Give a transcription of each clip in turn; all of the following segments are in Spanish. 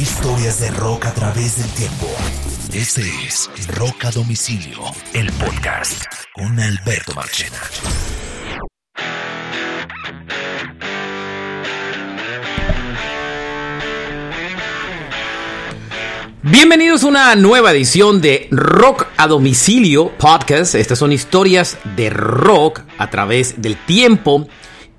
Historias de rock a través del tiempo. Este es Rock a Domicilio, el podcast con Alberto Marchena. Bienvenidos a una nueva edición de Rock a Domicilio Podcast. Estas son historias de rock a través del tiempo.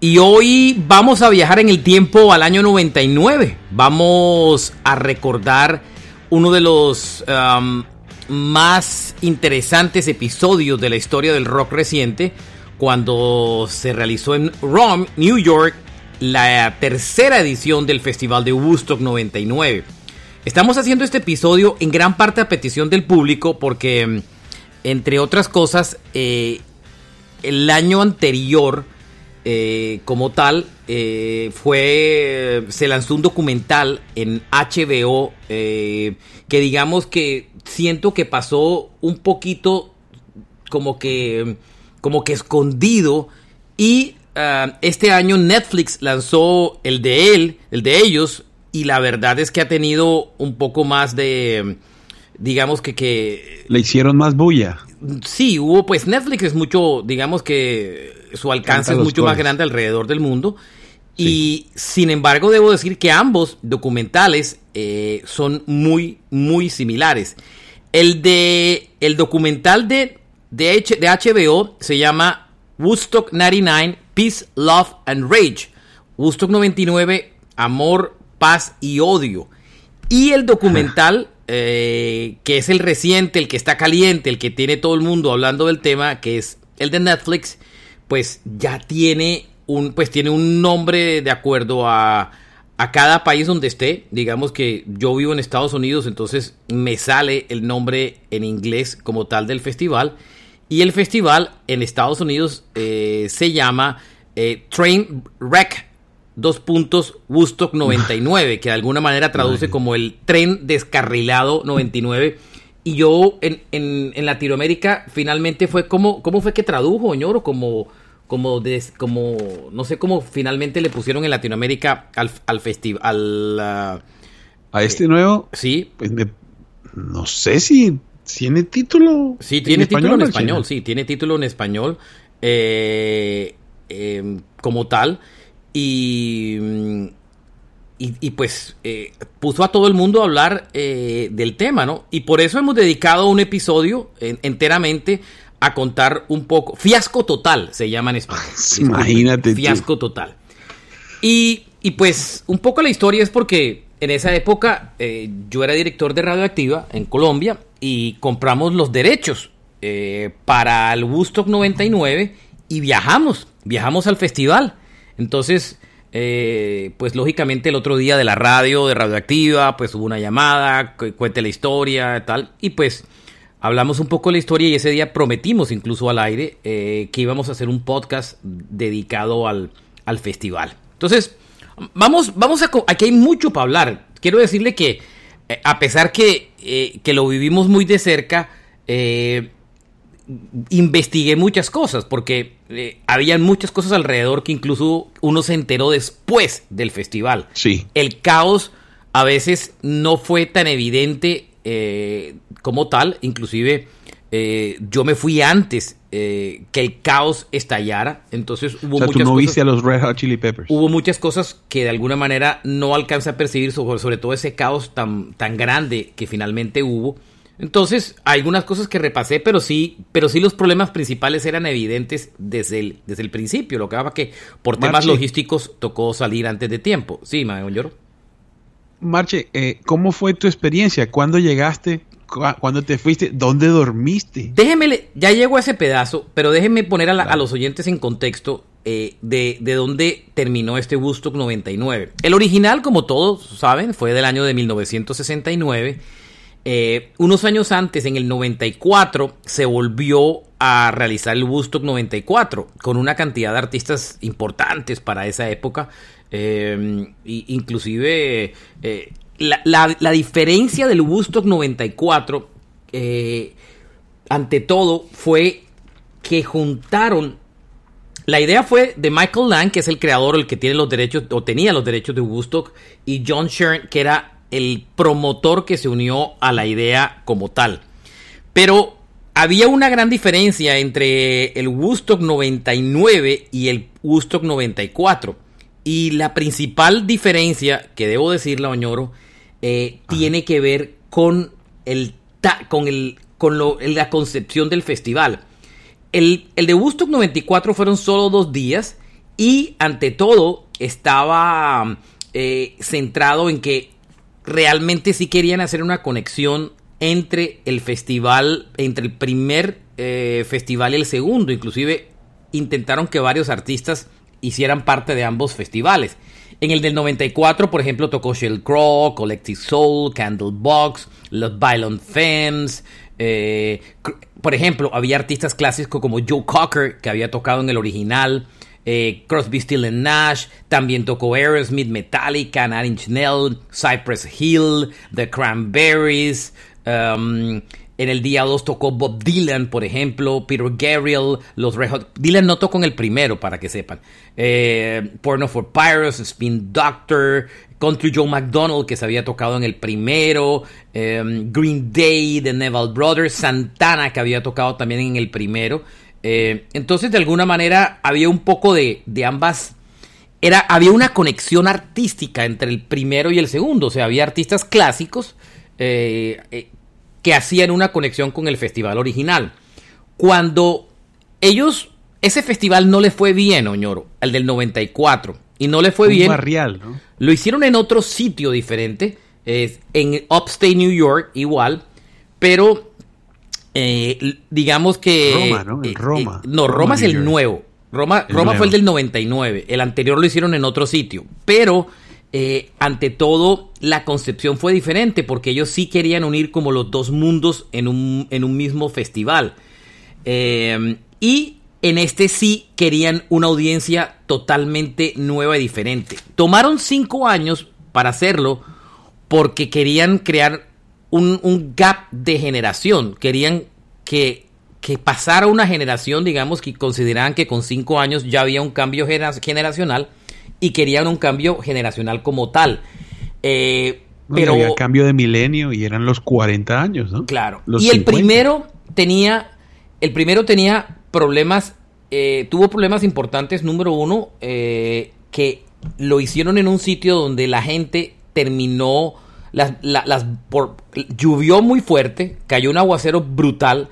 Y hoy vamos a viajar en el tiempo al año 99. Vamos a recordar uno de los más interesantes episodios de la historia del rock reciente, cuando se realizó en Rome, New York, la tercera edición del Festival de Woodstock 99. Estamos haciendo este episodio en gran parte a petición del público porque, entre otras cosas, eh, el año anterior, eh, como tal, eh, fue se lanzó un documental en HBO que digamos que siento que pasó un poquito como que como que escondido y ah, este año Netflix lanzó el de él, el de ellos, y la verdad es que ha tenido un poco más de, digamos que... que Le hicieron más bulla. Sí, hubo, pues Netflix es mucho, digamos que su alcance es mucho más grande alrededor del mundo. Y sin embargo, debo decir que ambos documentales eh, son muy, muy similares. El de el documental de, de, de HBO se llama Woodstock 99, Peace, Love and Rage. Woodstock 99, Amor, paz y odio. Y el documental, eh, que es el reciente, el que está caliente, el que tiene todo el mundo hablando del tema, que es el de Netflix, pues ya tiene un, pues tiene un nombre de acuerdo a, a cada país donde esté. Digamos que yo vivo en Estados Unidos, entonces me sale el nombre en inglés como tal del festival. Y el festival en Estados Unidos eh, se llama eh, Train Wreck dos puntos Woodstock 99, que de alguna manera traduce como el tren descarrilado 99. Y yo en, en, Latinoamérica finalmente fue como, ¿cómo fue que tradujo, ñoro? Como, como, como, no sé cómo finalmente le pusieron en Latinoamérica al, al festival. a este nuevo. Sí. Pues no sé si tiene título. Sí, tiene título en español, sí, tiene título en español eh, em, como tal. Y, y, pues eh, puso a todo el mundo a hablar eh, del tema, ¿no? Y por eso hemos dedicado un episodio enteramente a contar un poco. Fiasco total se llama en español. Imagínate. Fiasco total. Y, y, pues un poco la historia es porque en esa época eh, yo era director de Radioactiva en Colombia y compramos los derechos para el Woodstock 99 y viajamos, viajamos al festival. Entonces, eh, pues lógicamente el otro día de la radio, de Radioactiva, pues hubo una llamada, cuente la historia, tal, y pues hablamos un poco de la historia y ese día prometimos incluso al aire eh, que íbamos a hacer un podcast dedicado al, festival. Entonces, vamos, vamos a... Aquí hay mucho para hablar. Quiero decirle que eh, a pesar que, que, lo vivimos muy de cerca, investigué muchas cosas porque eh, habían muchas cosas alrededor que incluso uno se enteró después del festival. Sí. El caos a veces no fue tan evidente eh, como tal, inclusive eh, yo me fui antes que el caos estallara, entonces hubo o sea, muchas tú no viste a los Red Hot Chili Peppers. Hubo muchas cosas que de alguna manera no alcanza a percibir sobre, sobre todo ese caos tan, tan grande que finalmente hubo. Entonces, algunas cosas que repasé, pero sí, pero sí los problemas principales eran evidentes desde el, desde el principio. Lo que pasa que por temas logísticos tocó salir antes de tiempo. Sí, Mayor. Marche, eh, ¿cómo fue tu experiencia? ¿Cuándo llegaste? ¿Cuándo te fuiste? ¿Dónde dormiste? Déjeme, ya llego a ese pedazo, pero déjenme poner a, los oyentes en contexto eh, de, de, dónde terminó este Woodstock 99. El original, como todos saben, fue del año de 1969 eh, unos años antes, en el 94, se volvió a realizar el Woodstock 94 con una cantidad de artistas importantes para esa época. Eh, inclusive eh, la, diferencia del Woodstock 94, ante todo, fue que juntaron la idea fue de Michael Lang, que es el creador, el que tiene los derechos, o tenía los derechos de Woodstock, y John Shearn, que era el promotor que se unió a la idea como tal. Pero había una gran diferencia entre el Woodstock 99 y el Woodstock 94. Y la principal diferencia, que debo decirla, Oñoro, eh, tiene que ver con, el con, el, con la concepción del festival. El, el de Woodstock 94 fueron solo dos días y ante todo estaba eh, centrado en que realmente sí querían hacer una conexión entre el festival, entre el primer eh, festival y el segundo. Inclusive intentaron que varios artistas hicieran parte de ambos festivales. En el del 94, por ejemplo, tocó Shell Crow, Collective Soul, Candlebox, Los Violent Femmes. Eh, por ejemplo, había artistas clásicos como Joe Cocker, que había tocado en el original. Eh, Crosby, Still Nash, también tocó Aerosmith, Metallica, Nine Inch Cypress Hill, The Cranberries, um, en el día 2 tocó Bob Dylan, por ejemplo, Peter Gabriel, los Red Hot. Dylan no tocó en el primero, para que sepan. Eh, Porno for Pirates, Spin Doctor, Country Joe McDonald, que se había tocado en el primero, em, Green Day, The Neville Brothers, Santana, que había tocado también en el primero. Eh, entonces, de alguna manera, había un poco de, de ambas. Era, había una conexión artística entre el primero y el segundo. O sea, había artistas clásicos eh, que hacían una conexión con el festival original. Cuando ellos, ese festival no le fue bien, Oñoro, el del 94, y no le fue bien. Barrial, ¿no? Lo hicieron en otro sitio diferente, en Upstate New York, igual, pero eh, digamos que. Roma, ¿no? Eh, Roma. Eh, no, Roma, es el nuevo. Roma, Roma fue el del 99. El anterior lo hicieron en otro sitio. Pero eh, ante todo, la concepción fue diferente porque ellos sí querían unir como los dos mundos en un, en un mismo festival. Eh, y en este sí querían una audiencia totalmente nueva y diferente. Tomaron cinco años para hacerlo porque querían crear un, gap de generación. Querían que, que, pasara una generación, digamos, que consideraban que con cinco años ya había un cambio generacional y querían un cambio generacional como tal. Eh, pero había cambio de milenio y eran los 40 años, ¿no? Claro. y el primero tenía, el primero tenía problemas, eh, tuvo problemas importantes. Número uno, eh, que lo hicieron en un sitio donde la gente terminó, las, las por, llovió muy fuerte, cayó un aguacero brutal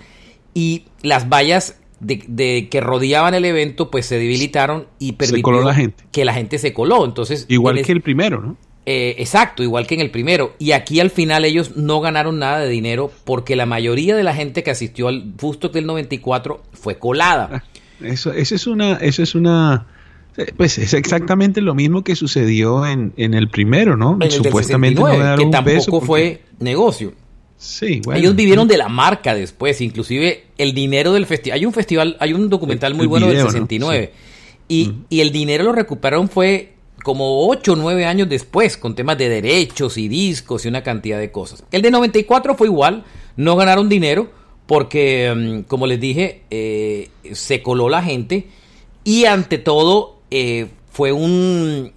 y las vallas de, que rodeaban el evento, pues se debilitaron y permitió la gente. que la gente se coló. Entonces, igual que el primero, ¿no? Eh, exacto, igual que en el primero. Y aquí al final ellos no ganaron nada de dinero porque la mayoría de la gente que asistió al Fusto del 94 fue colada. Ah, eso, eso es una, eso es una, pues es exactamente lo mismo que sucedió en, en el primero, ¿no? Supuestamente que tampoco fue negocio. Sí, Ellos vivieron de la marca después, inclusive el dinero del festival. Hay un festival, hay un documental muy bueno del 69. Y, y, el dinero lo recuperaron fue como 8 o 9 años después, con temas de derechos y discos y una cantidad de cosas. El de 94 fue igual, no ganaron dinero porque, mm, como les dije, eh, se coló la gente y ante todo eh, fue un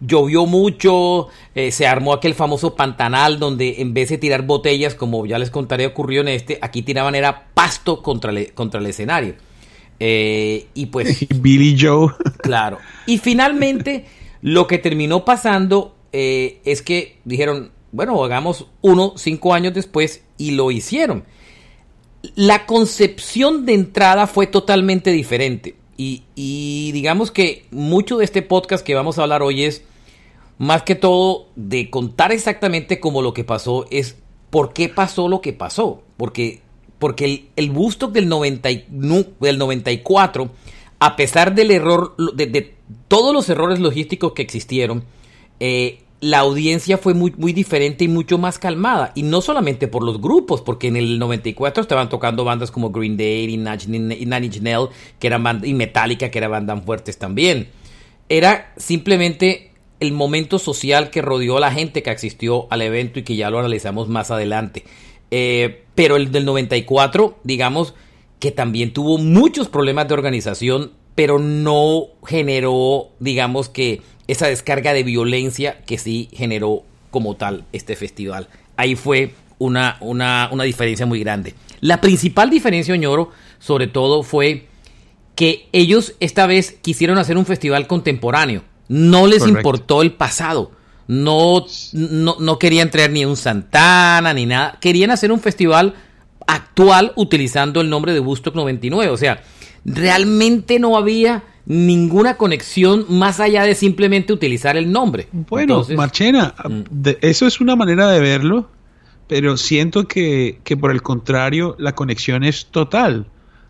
llovió mucho, eh, se armó aquel famoso pantanal donde en vez de tirar botellas, como ya les contaré ocurrió en este, aquí tiraban era pasto contra, contra el escenario. Eh, y pues... Billy Joe. Claro. Y finalmente lo que terminó pasando es que dijeron, bueno, hagamos uno cinco años después y lo hicieron. La concepción de entrada fue totalmente diferente. Y, digamos que mucho de este podcast que vamos a hablar hoy es más que todo de contar exactamente cómo lo que pasó es por qué pasó lo que pasó. Porque, porque el, el del, 90, del 94, a pesar del error, de, todos los errores logísticos que existieron, eh, la audiencia fue muy, muy diferente y mucho más calmada. Y no solamente por los grupos, porque en el 94 estaban tocando bandas como Green Day y Nine Inch Nails, que eran y Metallica, que eran bandas fuertes también. Era simplemente el momento social que rodeó a la gente que asistió al evento y que ya lo analizamos más adelante. Eh, pero el del 94, digamos que también tuvo muchos problemas de organización, pero no generó, digamos que, esa descarga de violencia que sí generó como tal este festival. Ahí fue una, una, una diferencia muy grande. La principal diferencia, Oñoro, sobre todo fue que ellos esta vez quisieron hacer un festival contemporáneo. No les importó el pasado. No, no, no, querían traer ni un Santana ni nada. Querían hacer un festival actual utilizando el nombre de Woodstock 99. O sea, realmente no había ninguna conexión más allá de simplemente utilizar el nombre. Bueno, Marchena, mm. eso es una manera de verlo, pero siento que, que por el contrario la conexión es total,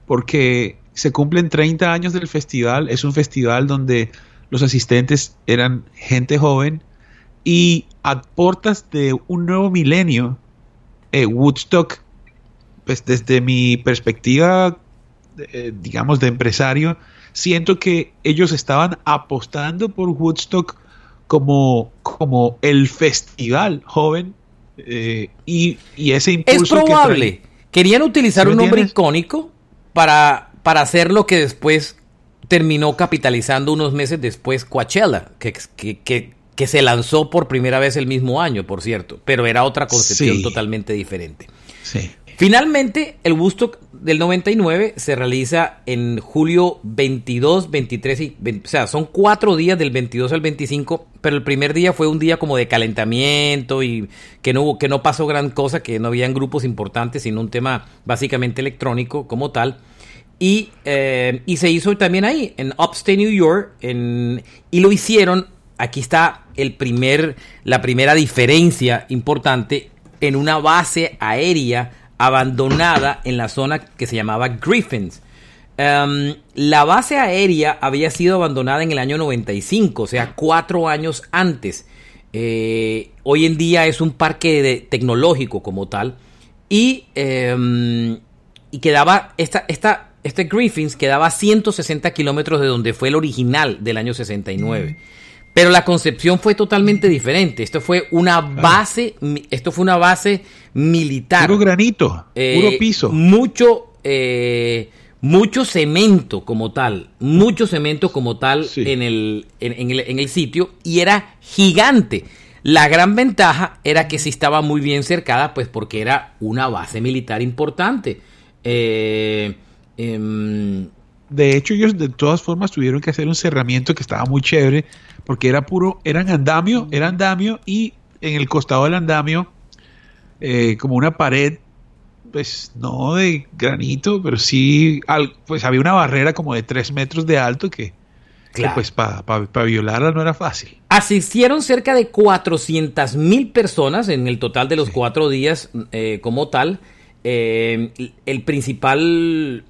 porque se cumplen 30 años del festival, es un festival donde los asistentes eran gente joven y a portas de un nuevo milenio, eh, Woodstock, pues desde mi perspectiva, eh, digamos, de empresario, siento que ellos estaban apostando por Woodstock como, como el festival joven eh, y, ese impulso. Es probable. Querían utilizar un nombre icónico para, para hacer lo que después terminó capitalizando unos meses después Coachella, que, que, que, se lanzó por primera vez el mismo año, por cierto, pero era otra concepción totalmente diferente. Sí. Finalmente, el Woodstock del 99 se realiza en julio 22, 23 y... o sea, son cuatro días del 22 al 25, pero el primer día fue un día como de calentamiento y que no, hubo, que no pasó gran cosa, que no habían grupos importantes, sino un tema básicamente electrónico como tal. Y, eh, y se hizo también ahí, en Upstate New York, en, y lo hicieron, aquí está el primer, la primera diferencia importante, en una base aérea abandonada en la zona que se llamaba Griffins. Em, la base aérea había sido abandonada en el año 95, o sea, cuatro años antes. Eh, hoy en día es un parque tecnológico como tal. Y, em, y quedaba, esta, esta, este Griffins quedaba a 160 kilómetros de donde fue el original del año 69. Pero la concepción fue totalmente diferente. Esto fue una base, esto fue una base militar. Puro granito, eh, puro piso. Mucho, eh, mucho cemento como tal, mucho cemento como tal en, el, en, el, en el sitio y era gigante. La gran ventaja era que sí estaba muy bien cercada, pues porque era una base militar importante. Eh, em, de hecho, ellos de todas formas tuvieron que hacer un cerramiento que estaba muy chévere porque era puro, eran andamio, era andamio y en el costado del andamio, eh, como una pared, pues no de granito, pero sí, pues había una barrera como de tres metros de alto que, pues para violarla no era fácil. Asistieron cerca de 400 mil personas en el total de los cuatro días eh, como tal. Eh, el principal,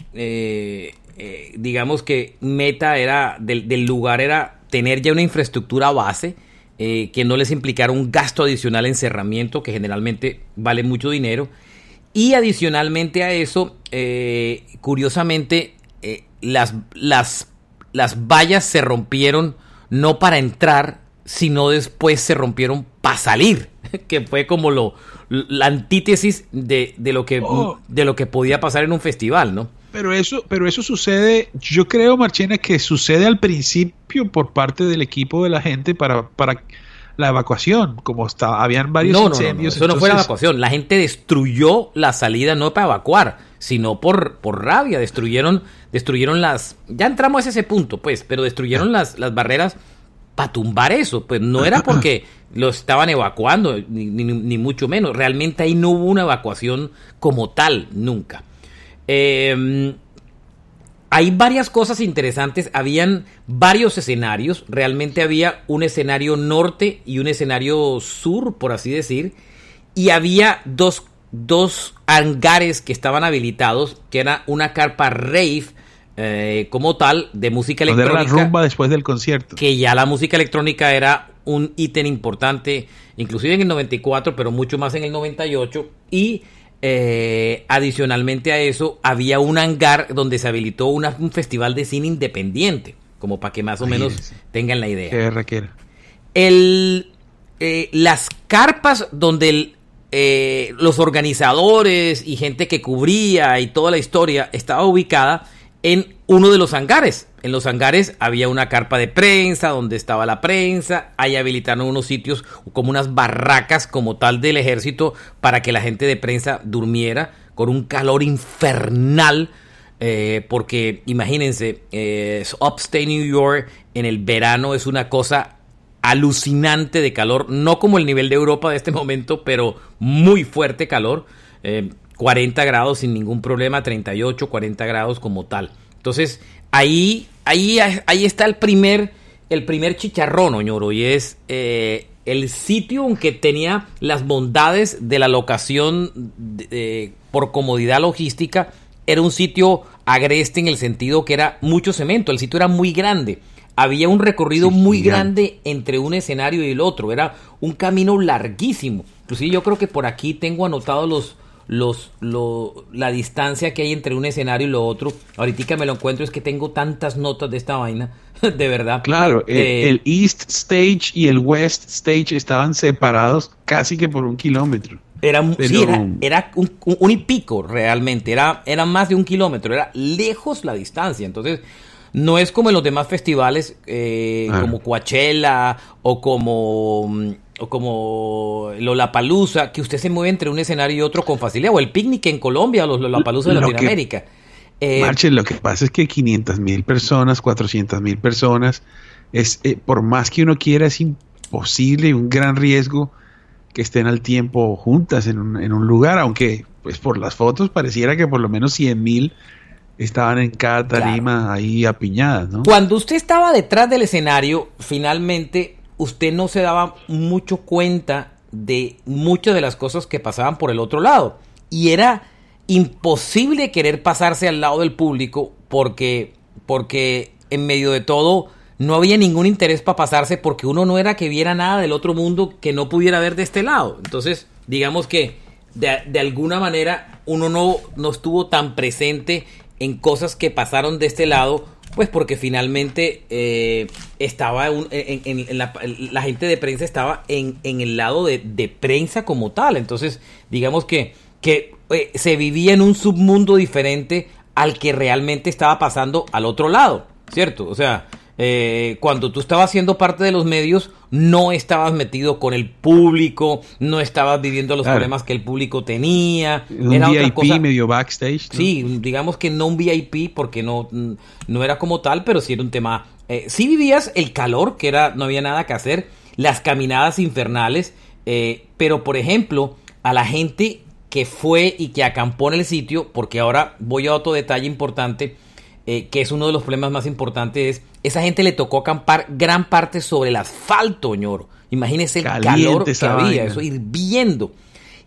digamos que meta era del, del lugar era tener ya una infraestructura base eh, que no les implicara un gasto adicional en cerramiento, que generalmente vale mucho dinero. Y adicionalmente a eso, eh, curiosamente, eh, las, las, las vallas se rompieron no para entrar, sino después se rompieron para salir, que fue como lo, la antítesis de, de, lo que, oh. de lo que podía pasar en un festival, ¿no? Pero eso, pero eso sucede, yo creo, Marchena, que sucede al principio por parte del equipo de la gente para, para la evacuación, como estaba, habían varios incendios. eso no fue la evacuación, la gente destruyó la salida no para evacuar, sino por, por rabia, destruyeron, destruyeron las, ya entramos a ese punto, pues, pero destruyeron las, las barreras para tumbar eso, pues no era porque lo estaban evacuando, ni, ni mucho menos, realmente ahí no hubo una evacuación como tal, nunca. Eh, hay varias cosas interesantes. Habían varios escenarios. Realmente había un escenario norte y un escenario sur, por así decir. Y había dos, dos hangares que estaban habilitados, que era una carpa rave. Eh, como tal, de música electrónica. Era la rumba después del concierto. Que ya la música electrónica era un ítem importante, inclusive en el 94, pero mucho más en el 98. Y eh, adicionalmente a eso, había un hangar donde se habilitó un festival de cine independiente, como para que más o menos tengan la idea. El, eh, las carpas donde eh, los organizadores y gente que cubría y toda la historia estaba ubicada en uno de los hangares, En los hangares había una carpa de prensa donde estaba la prensa. Ahí habilitaron unos sitios como unas barracas como tal del ejército para que la gente de prensa durmiera con un calor infernal. Eh, porque imagínense, eh, Upstate New York en el verano es una cosa alucinante de calor, no como el nivel de Europa de este momento, pero muy fuerte calor, 40 eh, grados sin ningún problema, 38, 40 grados como tal. Entonces, ahí, ahí, ahí está el primer, el primer chicharrón, Oñoro, y es eh, el sitio aunque tenía las bondades de la locación por comodidad logística, era un sitio agreste en el sentido que era mucho cemento, el sitio era muy grande había un recorrido muy grande entre un escenario y el otro. Era un camino larguísimo. Inclusive yo creo que por aquí tengo anotado los, los, la distancia que hay entre un escenario y lo otro. Ahorita me lo encuentro es que tengo tantas notas de esta vaina, de verdad. Claro, el, eh, East Stage y el West Stage estaban separados casi que por un kilómetro. Era, era, un, un, y pico realmente, era, era más de un kilómetro, era lejos la distancia. Entonces, no es como en los demás festivales, eh, ah. como Coachella o como, o como Lollapalooza, que usted se mueve entre un escenario y otro con facilidad, o el picnic en Colombia, o los Lollapalooza de Latinoamérica. Eh, Marche, lo que pasa es que 500 mil personas, 400 mil personas, es, eh, por más que uno quiera, es imposible y un gran riesgo que estén al tiempo juntas en un, en un lugar, aunque pues por las fotos pareciera que por lo menos 100 mil estaban en cada tarima ahí apiñadas, ¿no? Cuando usted estaba detrás del escenario, finalmente usted no se daba mucho cuenta de muchas de las cosas que pasaban por el otro lado. Y era imposible querer pasarse al lado del público porque, porque en medio de todo no había ningún interés para pasarse porque uno no era que viera nada del otro mundo que no pudiera ver de este lado. Entonces, digamos que de, alguna manera uno no, no estuvo tan presente en cosas que pasaron de este lado, pues porque finalmente eh, estaba en, la, gente de prensa estaba en, el lado de, prensa como tal. Entonces, digamos que, que eh, se vivía en un submundo diferente al que realmente estaba pasando al otro lado, ¿cierto? O sea, eh, cuando tú estabas siendo parte de los medios, no estabas metido con el público, no estabas viviendo los problemas que el público tenía. Un era VIP medio backstage. Sí, digamos que no un VIP porque no, no era como tal, pero sí era un tema. Eh, sí vivías el calor, que era, no había nada que hacer, las caminadas infernales, eh, pero por ejemplo, a la gente que fue y que acampó en el sitio, porque ahora voy a otro detalle importante, eh, que es uno de los problemas más importantes, es esa gente le tocó acampar gran parte sobre el asfalto, ñoro. Imagínese el calor que había, eso hirviendo.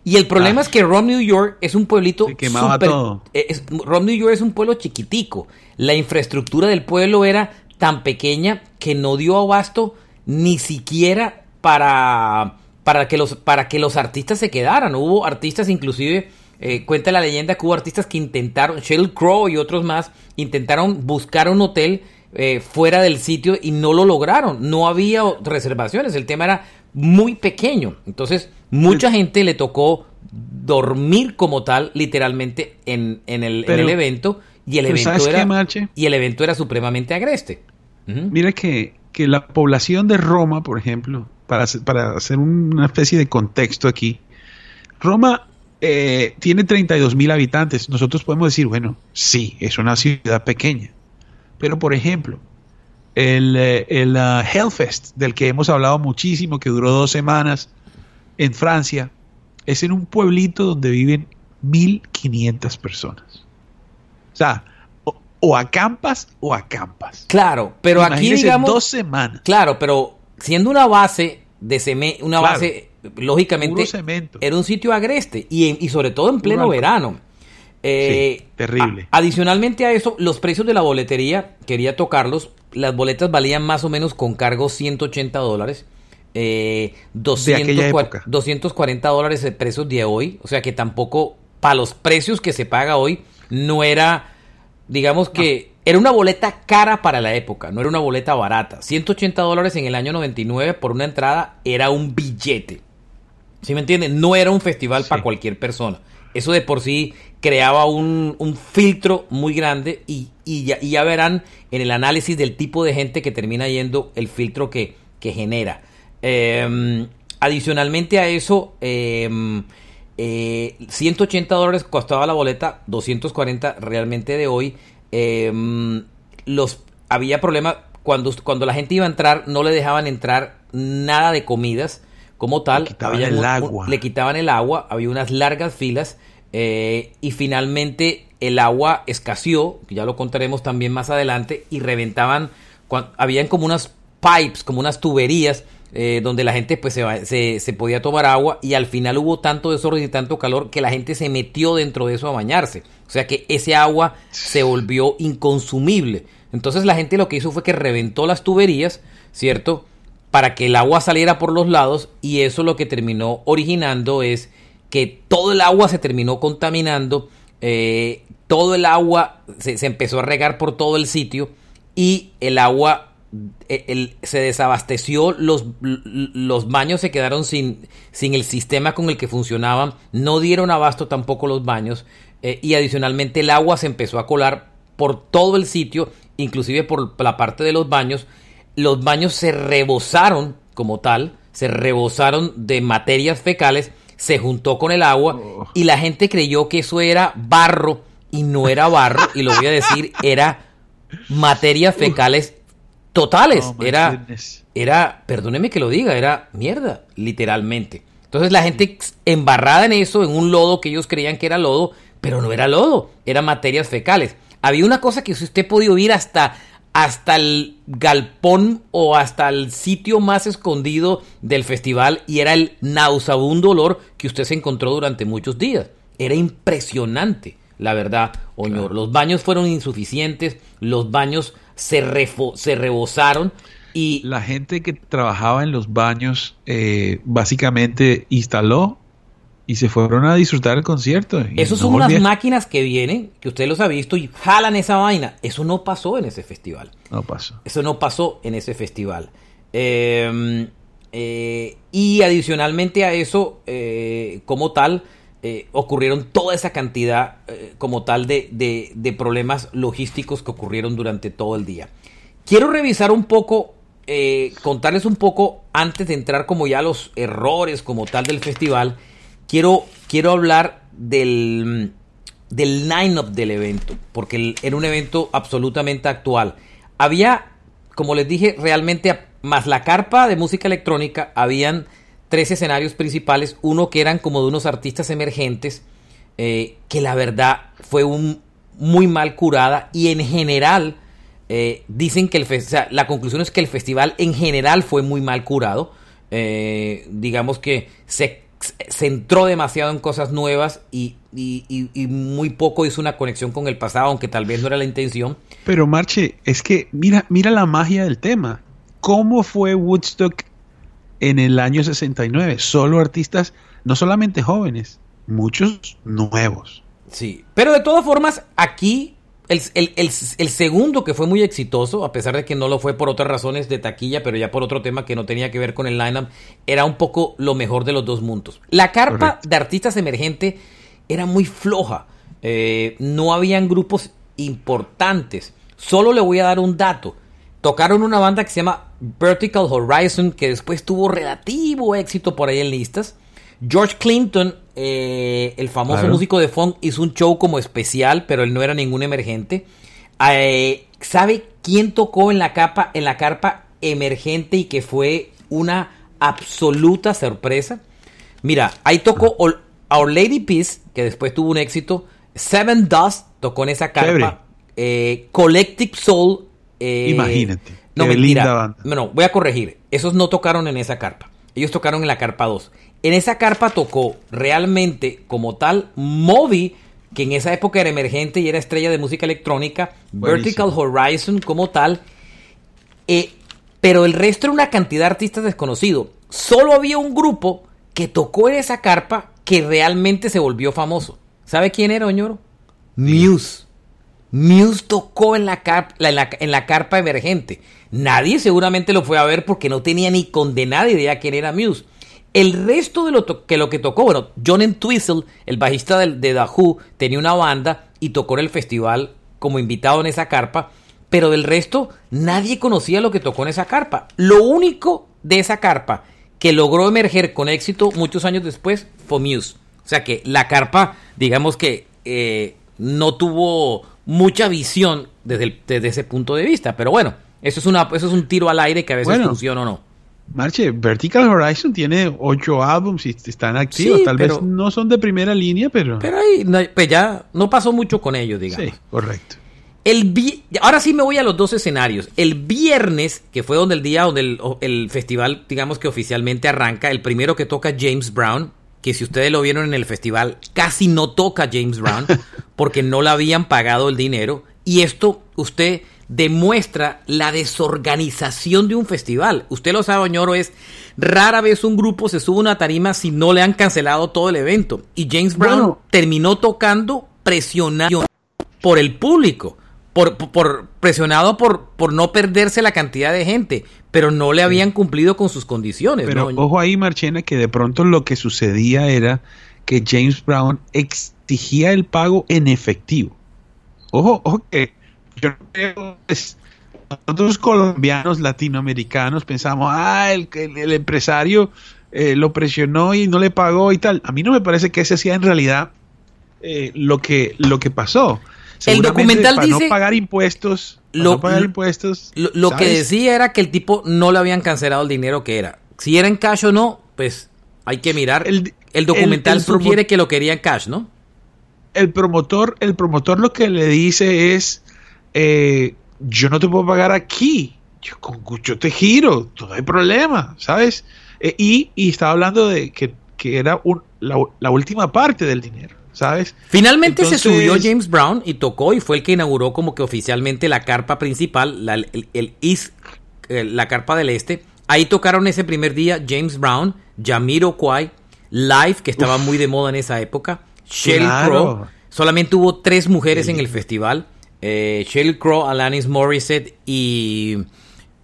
Y el problema ah. es que Rom, New York es un pueblito super, eh, Rom, New York es un pueblo chiquitico. La infraestructura del pueblo era tan pequeña que no dio abasto ni siquiera para, para, que, los, para que los artistas se quedaran. Hubo artistas inclusive eh, cuenta la leyenda que hubo artistas que intentaron, Sheryl Crow y otros más, intentaron buscar un hotel eh, fuera del sitio y no lo lograron. No había reservaciones, el tema era muy pequeño. Entonces, mucha gente le tocó dormir como tal, literalmente, en, el, evento. Y el evento, era, y el evento era supremamente agreste. Mira que, que, la población de Roma, por ejemplo, para, para hacer una especie de contexto aquí, Roma eh, tiene 32 mil habitantes. Nosotros podemos decir, bueno, sí, es una ciudad pequeña. Pero, por ejemplo, el, eh, el uh, Hellfest, del que hemos hablado muchísimo, que duró dos semanas en Francia, es en un pueblito donde viven 1.500 personas. O sea, o, acampas o acampas. Claro, pero aquí digamos... dos semanas. Claro, pero siendo una base de cemento, una base lógicamente era un sitio agreste y, y sobre todo en pleno verano. Eh, terrible. adicionalmente a eso, los precios de la boletería, quería tocarlos, las boletas valían más o menos con cargo 180 dólares. Eh, 240 dólares de precios de hoy, o sea que tampoco para los precios que se paga hoy no era, digamos que era una boleta cara para la época, no era una boleta barata. 180 dólares en el año 99 por una entrada era un billete. ¿Sí me entienden? No era un festival para cualquier persona. Eso de por sí creaba un, filtro muy grande y, ya, verán en el análisis del tipo de gente que termina yendo el filtro que, genera. Em, adicionalmente a eso, 180 em, eh, dólares costaba la boleta, 240 realmente de hoy. Em, los, había problema cuando, cuando la gente iba a entrar, no le dejaban entrar nada de comidas como tal. Le quitaban el agua. le quitaban el agua, había unas largas filas eh, y finalmente el agua escaseó, ya lo contaremos también más adelante, y reventaban, habían como unas pipes, como unas tuberías eh, donde la gente pues se, se, podía tomar agua y al final hubo tanto desorden y tanto calor que la gente se metió dentro de eso a bañarse. O sea que ese agua se volvió inconsumible. Entonces la gente lo que hizo fue que reventó las tuberías, ¿cierto? Para que el agua saliera por los lados y eso lo que terminó originando es que todo el agua se terminó contaminando, eh, todo el agua se, empezó a regar por todo el sitio y el agua eh, se desabasteció, los, los baños se quedaron sin, sin, el sistema con el que funcionaban, no dieron abasto tampoco los baños eh, y adicionalmente el agua se empezó a colar por todo el sitio, inclusive por la parte de los baños. Los baños se rebosaron como tal, se rebosaron de materias fecales, se juntó con el agua oh. y la gente creyó que eso era barro y no era barro, y lo voy a decir, era materias fecales totales. Oh, era, era, perdóneme que lo diga, era mierda, literalmente. Entonces la gente embarrada en eso, en un lodo que ellos creían que era lodo, pero no era lodo, eran materias fecales. Había una cosa que si usted podía ir hasta, hasta el galpón o hasta el sitio más escondido del festival y era el nauseabundo olor que usted se encontró durante muchos días. Era impresionante, la verdad, Oñor. Los baños fueron insuficientes, los baños se, se rebosaron y... La gente que trabajaba en los baños eh, básicamente instaló y se fueron a disfrutar el concierto. Esos son unas máquinas que vienen, que usted los ha visto y jalan esa vaina. Eso no pasó en ese festival. No pasó. Eso no pasó en ese festival. Em, eh, y adicionalmente a eso, eh, como tal, eh, ocurrieron toda esa cantidad, como tal, de, de, problemas logísticos que ocurrieron durante todo el día. Quiero revisar un poco, contarles un poco antes de entrar como ya a los errores como tal del festival quiero, quiero hablar del, del line-up del evento, porque era un evento absolutamente actual. Había, como les dije, realmente, más la carpa de música electrónica, habían tres escenarios principales, uno que eran como de unos artistas emergentes, eh, que la verdad fue un, muy mal curada y en general eh, dicen que el la conclusión es que el festival en general fue muy mal curado. Eh, digamos que se se entró demasiado en cosas nuevas y, muy poco hizo una conexión con el pasado, aunque tal vez no era la intención. Pero Marche, es que mira, mira la magia del tema. ¿Cómo fue Woodstock en el año 69? Solo artistas, no solamente jóvenes, muchos nuevos. Sí, pero de todas formas, aquí el, segundo que fue muy exitoso, a pesar de que no lo fue por otras razones de taquilla, pero ya por otro tema que no tenía que ver con el lineup, era un poco lo mejor de los dos mundos. La carpa de artistas emergentes era muy floja. Eh, no habían grupos importantes. Solo le voy a dar un dato. Tocaron una banda que se llama Vertical Horizon, que después tuvo relativo éxito por ahí en listas. George Clinton, eh, el famoso músico de funk, hizo un show como especial, pero él no era ningún emergente. Eh, ¿Sabe quién tocó en la capa, en la carpa emergente y que fue una absoluta sorpresa? Mira, ahí tocó Our Lady Peace, que después tuvo un éxito. Seven Dust tocó en esa carpa. Eh, Collective Soul. Imagínate. No, mentira. Bueno, voy a corregir. Esos no tocaron en esa carpa. Ellos tocaron en la carpa 2. En esa carpa tocó realmente como tal Moby, que en esa época era emergente y era estrella de música electrónica, Vertical Horizon como tal, eh, pero el resto era una cantidad de artistas desconocidos. Solo había un grupo que tocó en esa carpa que realmente se volvió famoso. ¿Sabe quién era, Oñoro? Muse. Muse tocó en la, en la, carpa emergente. Nadie seguramente lo fue a ver porque no tenía ni condenada idea quién era Muse. El resto de lo que lo que tocó, bueno, John Entwistle, el bajista de, de Who, tenía una banda y tocó en el festival como invitado en esa carpa, pero del resto nadie conocía lo que tocó en esa carpa. Lo único de esa carpa que logró emerger con éxito muchos años después fue Muse. O sea que la carpa, digamos que eh, no tuvo mucha visión desde, desde, ese punto de vista, pero bueno, eso es, una, eso es un tiro al aire que a veces funciona o no. Marche, Vertical Horizon tiene ocho álbumes y están activos. Tal vez no son de primera línea, pero. Pero ahí pues ya no pasó mucho con ellos, digamos. Sí, correcto. El Ahora sí me voy a los dos escenarios. El viernes, que fue donde el día donde el, el, festival, digamos que oficialmente arranca, el primero que toca James Brown, que si ustedes lo vieron en el festival, casi no toca James Brown, porque no le habían pagado el dinero. Y esto, usted demuestra la desorganización de un festival. Usted lo sabe, Oñoro, es rara vez un grupo se sube a una tarima si no le han cancelado todo el evento. Y James Brown terminó tocando presionado por el público. Por, por, presionado por, por no perderse la cantidad de gente, pero no le habían cumplido con sus condiciones. Pero ojo ahí, Marchena, que de pronto lo que sucedía era que James Brown exigía el pago en efectivo. Ojo, ojo que yo creo que nosotros colombianos, latinoamericanos, pensamos, ah, el, el, empresario eh, lo presionó y no le pagó y tal. A mí no me parece que ese sea en realidad eh, lo, que, lo que pasó. El documental para dice... no pagar impuestos, lo, no pagar impuestos. Lo, que decía era que el tipo no le habían cancelado el dinero que era. Si era en cash o no, pues hay que mirar. El, el documental sugiere que lo quería en cash, ¿no? El promotor, el promotor lo que le dice es eh, yo no te puedo pagar aquí, yo, con, yo te giro, no hay problema, ¿sabes? Eh, y, estaba hablando de que, era la, última parte del dinero, ¿sabes? Finalmente se subió James Brown y tocó y fue el que inauguró como que oficialmente la carpa principal, la, el, eh, la carpa del este. Ahí tocaron ese primer día James Brown, Jamiro Kwai, Live, que estaba muy de moda en esa época, Sheryl Crow. Solamente hubo tres mujeres en el festival eh, Crow, Alanis Morissette y,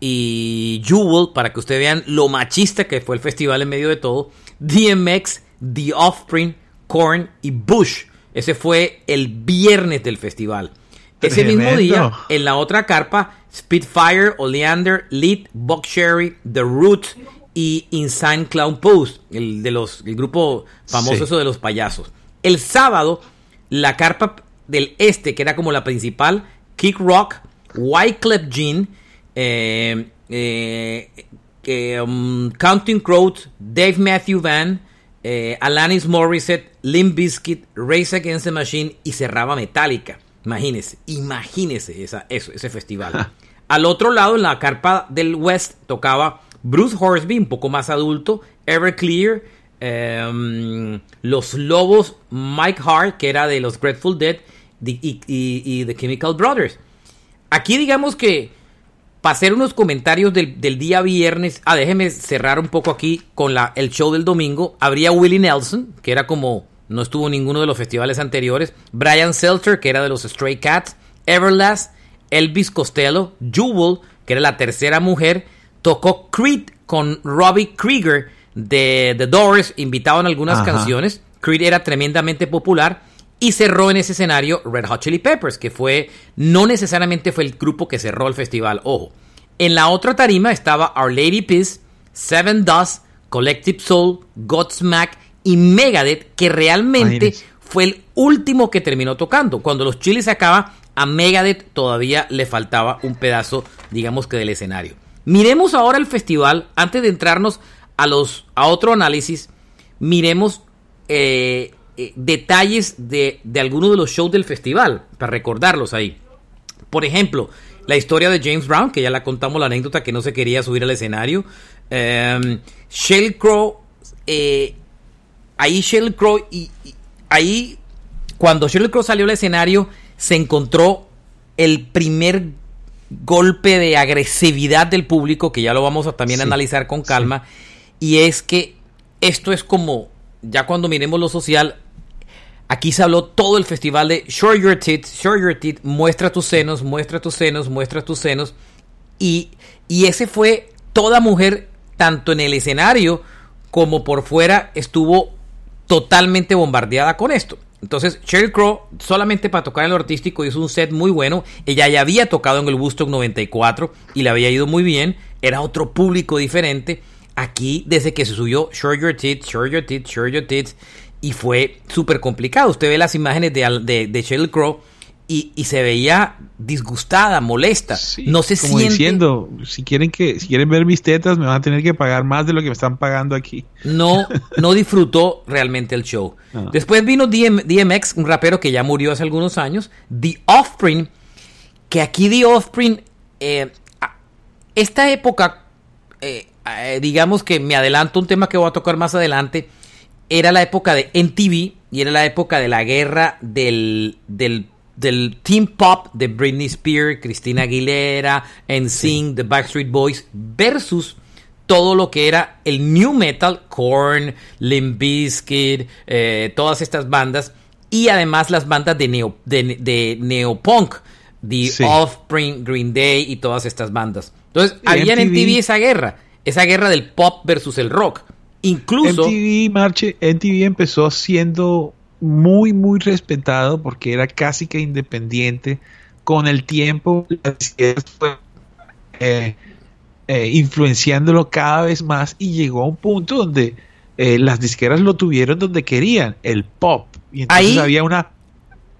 y Jewel, para que ustedes vean lo machista que fue el festival en medio de todo. DMX, The Offspring, Korn y Bush. Ese fue el viernes del festival. Ese mismo día, en la otra carpa, Spitfire, Oleander, Lead, Buck Sherry, The Roots y Insane Clown Post, el de los el grupo famoso eso de los payasos. El sábado, la carpa del este, que era como la principal, Kick Rock, Wyclef Jean, eh, eh, um, Counting Crows, Dave Matthew Van, eh, Alanis Morissette, Limp Bizkit, Race Against the Machine y cerraba Metallica. Imagínese, imagínese esa, eso, ese festival. Al otro lado, en la carpa del West, tocaba Bruce Horsby, un poco más adulto, Everclear, um, Los Lobos, Mike Hart, que era de los Grateful Dead, y, The Chemical Brothers. Aquí digamos que para hacer unos comentarios del, día viernes, ah, déjeme cerrar un poco aquí con la, el show del domingo. Habría Willie Nelson, que era como, no estuvo en ninguno de los festivales anteriores. Brian Seltzer, que era de los Stray Cats. Everlast, Elvis Costello. Jewel, que era la tercera mujer. Tocó Creed con Robbie Krieger de The Doors, invitado en algunas canciones. Creed era tremendamente popular. Y cerró en ese escenario Red Hot Chili Peppers, que fue, no necesariamente fue el grupo que cerró el festival, ojo. En la otra tarima estaba Our Lady Peace, Seven Dust, Collective Soul, Godsmack y Megadeth, que realmente fue el último que terminó tocando. Cuando los chiles se acaba, a Megadeth todavía le faltaba un pedazo, digamos que del escenario. Miremos ahora el festival, antes de entrarnos a, los, a otro análisis, miremos eh, eh, detalles de, de algunos de los shows del festival, para recordarlos ahí. Por ejemplo, la historia de James Brown, que ya la contamos la anécdota que no se quería subir al escenario. Eh, Shell Crow, eh, ahí Shell Crow, y, ahí cuando Shell Crow salió al escenario, se encontró el primer golpe de agresividad del público, que ya lo vamos a también analizar con calma, y es que esto es como, ya cuando miremos lo social, Aquí se habló todo el festival de Show Your Teeth, Show Your Teeth, muestra tus senos, muestra tus senos, muestra tus senos. Y, y ese fue toda mujer, tanto en el escenario como por fuera estuvo totalmente bombardeada con esto. Entonces, Sheryl Crow, solamente para tocar en lo artístico, hizo un set muy bueno. Ella ya había tocado en el Woodstock 94 y le había ido muy bien. Era otro público diferente. Aquí, desde que se subió Show Your Tits, Show Your Tits, Show Your Tits, y fue súper complicado. Usted ve las imágenes de, de, de Sheryl Crow y, se veía disgustada, molesta. no se como diciendo, si quieren que si quieren ver mis tetas me van a tener que pagar más de lo que me están pagando aquí. No no disfrutó realmente el show. Ah. Después vino DMX, un rapero que ya murió hace algunos años, The Offspring, que aquí The Offspring eh, esta época eh, eh, digamos que me adelanto un tema que voy a tocar más adelante, era la época de MTV y era la época de la guerra del, del del team pop de Britney Spears, Christina Aguilera, NSYNC, The Backstreet Boys versus todo lo que era el new metal, Korn, Limp Bizkit, eh, todas estas bandas y además las bandas de neo de, neopunk, The Offspring, Green Day y todas estas bandas. Entonces, había en MTV esa guerra, esa guerra del pop versus el rock. Incluso MTV, Marche, MTV empezó siendo muy, muy respetado porque era casi que independiente. Con el tiempo, eh, eh, influenciándolo cada vez más y llegó a un punto donde eh, las disqueras lo tuvieron donde querían, el pop. Y entonces había una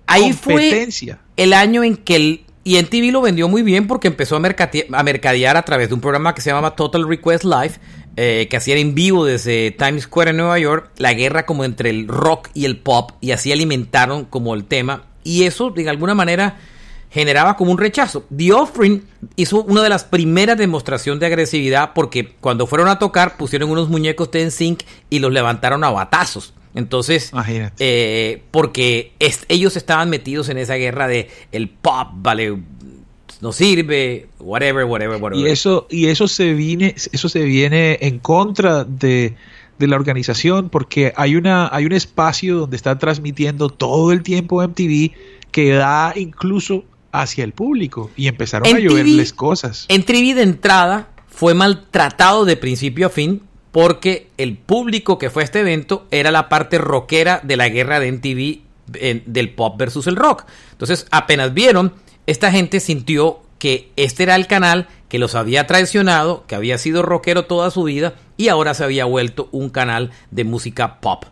ahí competencia. Fue el año en que el y en TV lo vendió muy bien porque empezó a, a mercadear a través de un programa que se llamaba Total Request Live, eh, que hacía en vivo desde Times Square en Nueva York, la guerra como entre el rock y el pop, y así alimentaron como el tema, y eso de alguna manera generaba como un rechazo. The Offering hizo una de las primeras demostraciones de agresividad porque cuando fueron a tocar pusieron unos muñecos de NSYNC y los levantaron a batazos. Entonces, eh, porque ellos estaban metidos en esa guerra de el pop, vale, no sirve, whatever, whatever, whatever. Y eso, y eso se viene, eso se viene en contra de, la organización, porque hay una, hay un espacio donde está transmitiendo todo el tiempo MTV que da incluso hacia el público y empezaron a lloverles cosas. MTV de entrada fue maltratado de principio a fin porque el público que fue a este evento era la parte rockera de la guerra de MTV del pop versus el rock. Entonces, apenas vieron esta gente sintió que este era el canal que los había traicionado, que había sido rockero toda su vida y ahora se había vuelto un canal de música pop.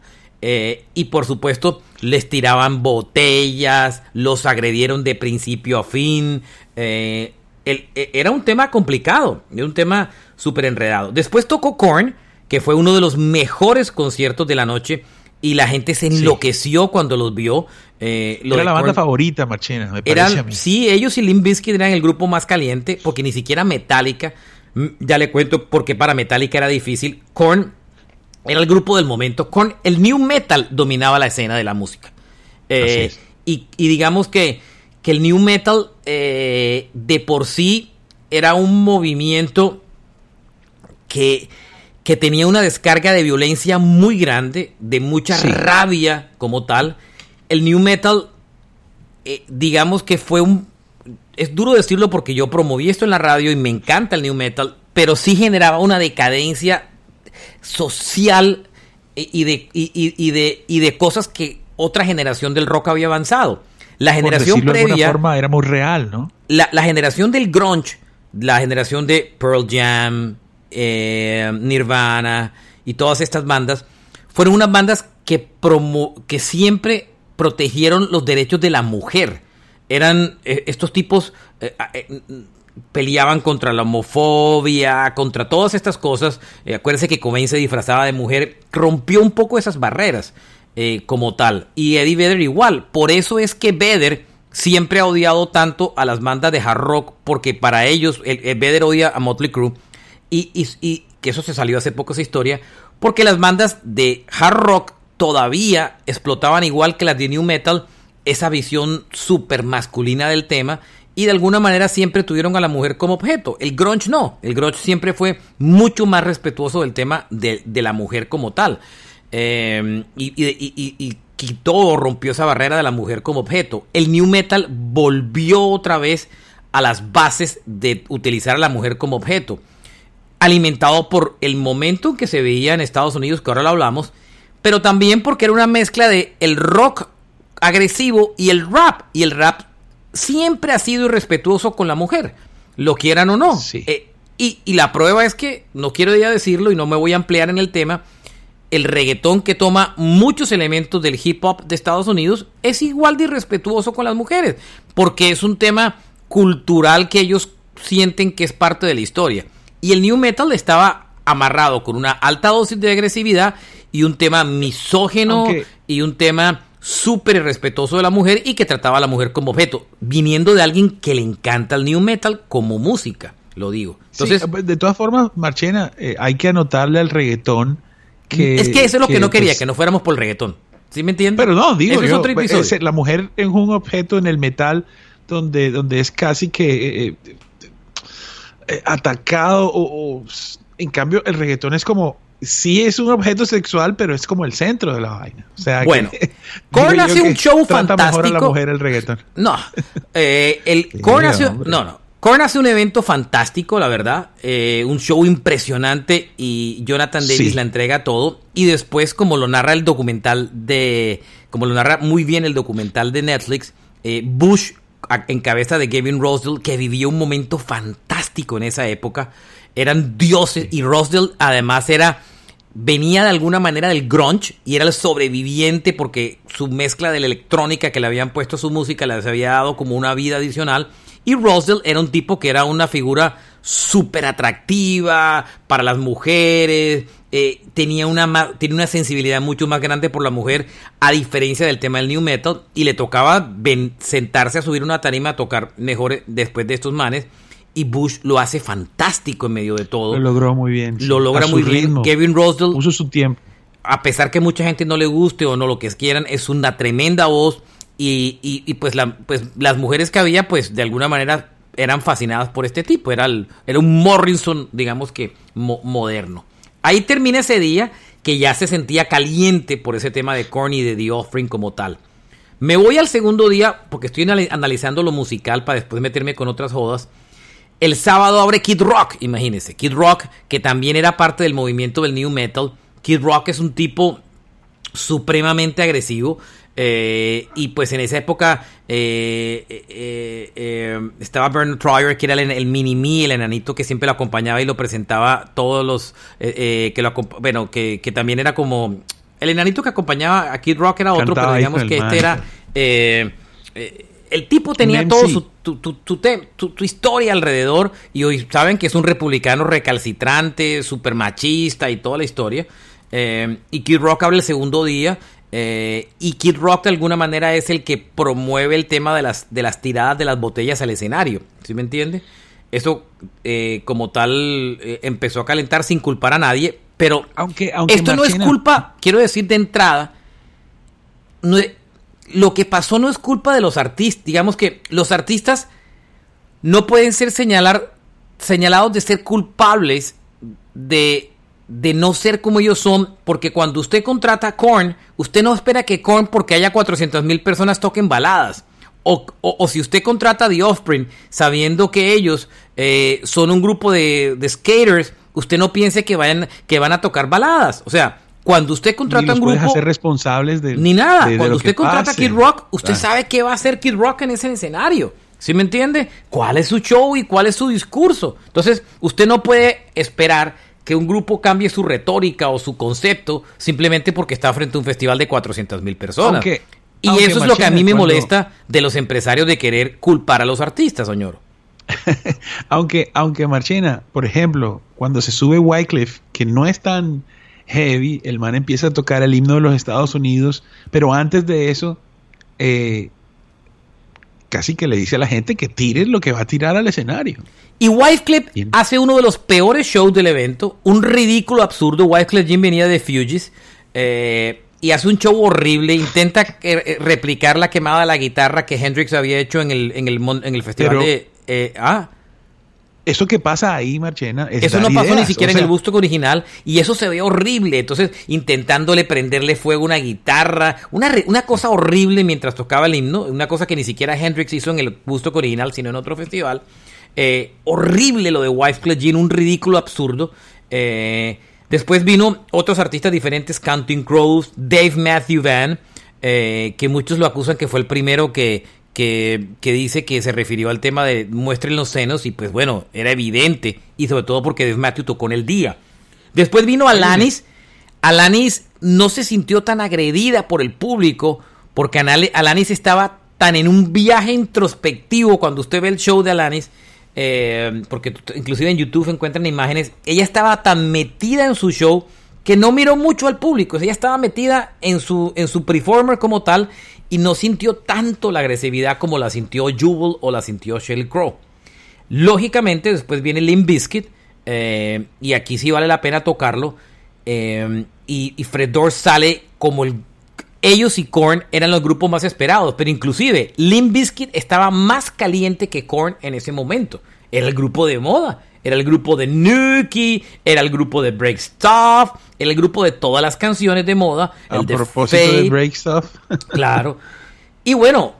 Eh, y por supuesto les tiraban botellas, los agredieron de principio a fin. Eh, e, era un tema complicado, era un tema súper enredado. Después tocó Korn, que fue uno de los mejores conciertos de la noche y la gente se enloqueció cuando los vio. Eh, Era la banda favorita, Marchena, me parece a mí. Sí, ellos y Limp Bizkit eran el grupo más caliente, porque ni siquiera Metallica, mm, ya le cuento porque para Metallica era difícil. Korn era el grupo del momento. Korn, el new metal dominaba la escena de la música. Eh, y, digamos que, que, el new metal eh, de por sí era un movimiento que que tenía una descarga de violencia muy grande, de mucha rabia como tal. El new metal, eh, digamos que fue un... Es duro decirlo porque yo promoví esto en la radio y me encanta el new metal, pero sí generaba una decadencia social y de, y, de, y de cosas que otra generación del rock había avanzado. La generación previa... De alguna forma era muy real, ¿no? La, la generación del grunge, la generación de Pearl Jam, eh, Nirvana y todas estas bandas, fueron unas bandas que, que siempre protegieron los derechos de la mujer. Eran eh, estos tipos eh, peleaban contra la homofobia, contra todas estas cosas. acuérdense que Cobain se disfrazaba de mujer, rompió un poco esas barreras como tal. Y Eddie Vedder igual. Por eso es que Vedder siempre ha odiado tanto a las bandas de hard rock, porque para ellos, el, Vedder odia a Motley Crue y, que eso se salió hace poco esa historia, porque las bandas de hard rock todavía explotaban igual que las de new metal esa visión súper masculina del tema y de alguna manera siempre tuvieron a la mujer como objeto. El grunge no, el grunge siempre fue mucho más respetuoso del tema de, la mujer como tal. Eh, y, y, quitó o rompió esa barrera de la mujer como objeto. El new metal volvió otra vez a las bases de utilizar a la mujer como objeto alimentado por el momento en que se veía en Estados Unidos, que ahora lo hablamos, pero también porque era una mezcla de el rock agresivo y el rap. Y el rap siempre ha sido irrespetuoso con la mujer, lo quieran o no. Eh, y, y, la prueba es que, no quiero ya decirlo y no me voy a ampliar en el tema, el reggaetón que toma muchos elementos del hip hop de Estados Unidos es igual de irrespetuoso con las mujeres, porque es un tema cultural que ellos sienten que es parte de la historia. Y el new metal estaba amarrado con una alta dosis de agresividad y un tema misógeno y un tema súper irrespetuoso de la mujer y que trataba a la mujer como objeto, viniendo de alguien que le encanta el new metal como música, lo digo. Entonces, de todas formas, Marchena, eh, hay que anotarle al reggaetón que... Es que eso es lo que no quería, pues que no fuéramos por el reggaetón. ¿Sí me entiendes? Pero no, digo, pues, la mujer es un objeto en el metal donde, donde es casi que eh, eh, atacado o, en cambio el reggaetón es como sí es un objeto sexual, pero es como el centro de la vaina. O sea, bueno, Korn hace un show fantástico. Mejor a la mujer el reggaetón. No, eh, el Korn hace, no, no. Korn hace un evento fantástico, la verdad, eh, un show impresionante y Jonathan Davis la entrega todo y después como lo narra el documental de, como lo narra muy bien el documental de Netflix, eh, Bush en cabeza de Gavin Rosdell que vivió un momento fantástico en esa época, eran dioses y Rosdell además era venía de alguna manera del grunge y era el sobreviviente porque su mezcla de la electrónica que le habían puesto a su música les había dado como una vida adicional. Y Rosdell era un tipo que era una figura súper atractiva para las mujeres, eh, tenía, una, tiene una sensibilidad mucho más grande por la mujer, a diferencia del tema del new metal, y le tocaba sentarse a subir una tarima a tocar mejor después de estos manes y Bush lo hace fantástico en medio de todo. Lo logró muy bien. Lo logra muy bien. Kevin Rosdell. Puso su tiempo. A pesar que mucha gente no le guste o no lo que quieran, es una tremenda voz. Y, y, pues, la, pues las mujeres que había, pues de alguna manera eran fascinadas por este tipo. Era, era un Morrison, digamos que moderno. Ahí termina ese día que ya se sentía caliente por ese tema de Korn y de The Offering como tal. Me voy al segundo día porque estoy analizando lo musical para después meterme con otras jodas. El sábado abre Kid Rock, imagínense. Kid Rock, que también era parte del movimiento del New Metal. Kid Rock es un tipo supremamente agresivo. Eh, y pues en esa época eh, eh, estaba Bernard Troyer, que era el, mini-me, el enanito que siempre lo acompañaba y lo presentaba todos los. que lo Bueno, que, que, también era como. El enanito que acompañaba a Kid Rock era otro, pero digamos que este era el tipo tenía todo su, tu, tu, historia alrededor y hoy saben que es un republicano recalcitrante, super machista y toda la historia. Eh, y Kid Rock habla el segundo día. Eh, y Kid Rock de alguna manera es el que promueve el tema de las, de las tiradas de las botellas al escenario. ¿Sí me entiende? Eso eh, como tal empezó a calentar sin culpar a nadie. Pero aunque, esto no es culpa, quiero decir de entrada, no, lo que pasó no es culpa de los artistas. Digamos que los artistas no pueden ser señalados de ser culpables de, de no ser como ellos son, porque cuando usted contrata a Korn, usted no espera que Korn, porque haya 400 mil personas, toquen baladas. O, si usted contrata The Offspring sabiendo que ellos eh, son un grupo de, de, skaters, usted no piense que, vayan, que van a tocar baladas. O sea, cuando usted contrata un grupo. hacer responsables de. Ni nada. Cuando usted contrata a Kid Rock, usted sabe qué va a hacer Kid Rock en ese escenario. ¿Sí me entiende? ¿Cuál es su show y cuál es su discurso? Entonces, usted no puede esperar que un grupo cambie su retórica o su concepto simplemente porque está frente a un festival de 400 mil personas. y eso es lo que a mí me molesta de los empresarios de querer culpar a los artistas, señor. aunque, aunque Marchena, por ejemplo, cuando se sube Wycliffe, que no es tan heavy, el man empieza a tocar el himno de los Estados Unidos, pero antes de eso, eh, casi que le dice a la gente que tire lo que va a tirar al escenario. Y Wycliffe hace uno de los peores shows del evento, un ridículo absurdo. Wycliffe Jim venía de Fugees eh, y hace un show horrible. Intenta eh, replicar la quemada de la guitarra que Hendrix había hecho en el, en el, en el festival de. ah, eso que pasa ahí, Marchena, eso no pasó ni siquiera en el busto original y eso se ve horrible. Entonces, intentándole prenderle fuego a una guitarra, una, una cosa horrible mientras tocaba el himno, una cosa que ni siquiera Hendrix hizo en el busto original, sino en otro festival. Eh, horrible lo de Wyclef Jean, un ridículo absurdo. Eh, después vino otros artistas diferentes, Counting Crows, Dave Matthew Van, eh, que muchos lo acusan que fue el primero que, que, dice que se refirió al tema de muestren los senos y pues bueno, era evidente y sobre todo porque Dave tocó en el día. Después vino Alanis. Alanis no se sintió tan agredida por el público porque Alanis estaba tan en un viaje introspectivo cuando usted ve el show de Alanis. Eh, porque inclusive en YouTube encuentran imágenes, ella estaba tan metida en su show que no miró mucho al público, ella estaba metida en su, en su performer como tal y no sintió tanto la agresividad como la sintió Jubal o la sintió Shelly Crow. Lógicamente después viene Limp Bizkit eh, y aquí sí vale la pena tocarlo eh, y, y, Fred sale como el ellos y Korn eran los grupos más esperados, pero inclusive Limp Bizkit estaba más caliente que Korn en ese momento. Era el grupo de moda, era el grupo de Nuki, era el grupo de Break Stuff, era el grupo de todas las canciones de moda. A propósito de Break Stuff. claro. Y bueno,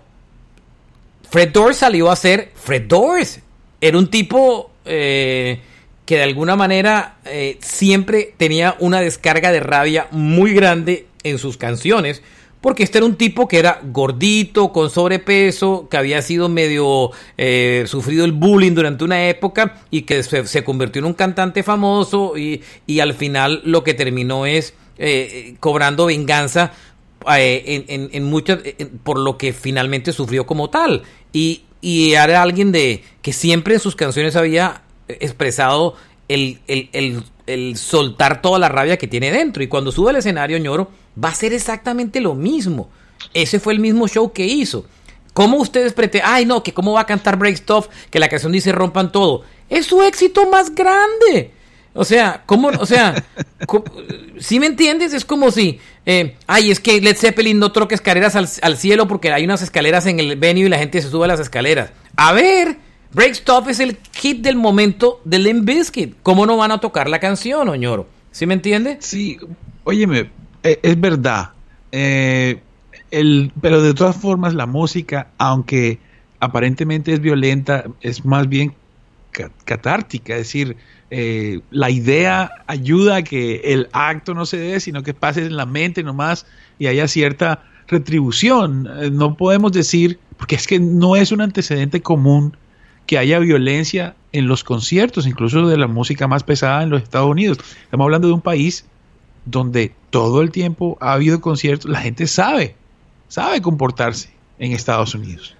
Fred Durst salió a ser Fred Durst. Era un tipo eh, que de alguna manera eh, siempre tenía una descarga de rabia muy grande en sus canciones, porque este era un tipo que era gordito, con sobrepeso, que había sido medio eh, sufrido el bullying durante una época y que se, convirtió en un cantante famoso y, al final lo que terminó es eh, cobrando venganza eh, en, en, muchas por lo que finalmente sufrió como tal. Y, y, era alguien de que siempre en sus canciones había expresado el, el, el soltar toda la rabia que tiene dentro y cuando sube al escenario ñoro va a ser exactamente lo mismo. Ese fue el mismo show que hizo. ¿Cómo ustedes pretenden? Ay, no, que cómo va a cantar Break Stuff, que la canción dice rompan todo. Es su éxito más grande. O sea, ¿cómo? O sea, si me entiendes? Es como si, eh, ay, es que Led Zeppelin no troca escaleras al, cielo porque hay unas escaleras en el venue y la gente se sube a las escaleras. A ver, Break Stuff es el hit del momento de Limp Bizkit. ¿Cómo no van a tocar la canción, Oñoro? ¿Sí me entiende? Sí, óyeme, eh, es verdad. Eh, el, pero de todas formas, la música, aunque aparentemente es violenta, es más bien catártica. Es decir, eh, la idea ayuda a que el acto no se dé, sino que pase en la mente nomás y haya cierta retribución. no podemos decir, porque es que no es un antecedente común que haya violencia en los conciertos, incluso de la música más pesada en los Estados Unidos. Estamos hablando de un país donde todo el tiempo ha habido conciertos, la gente sabe, sabe comportarse en Estados Unidos.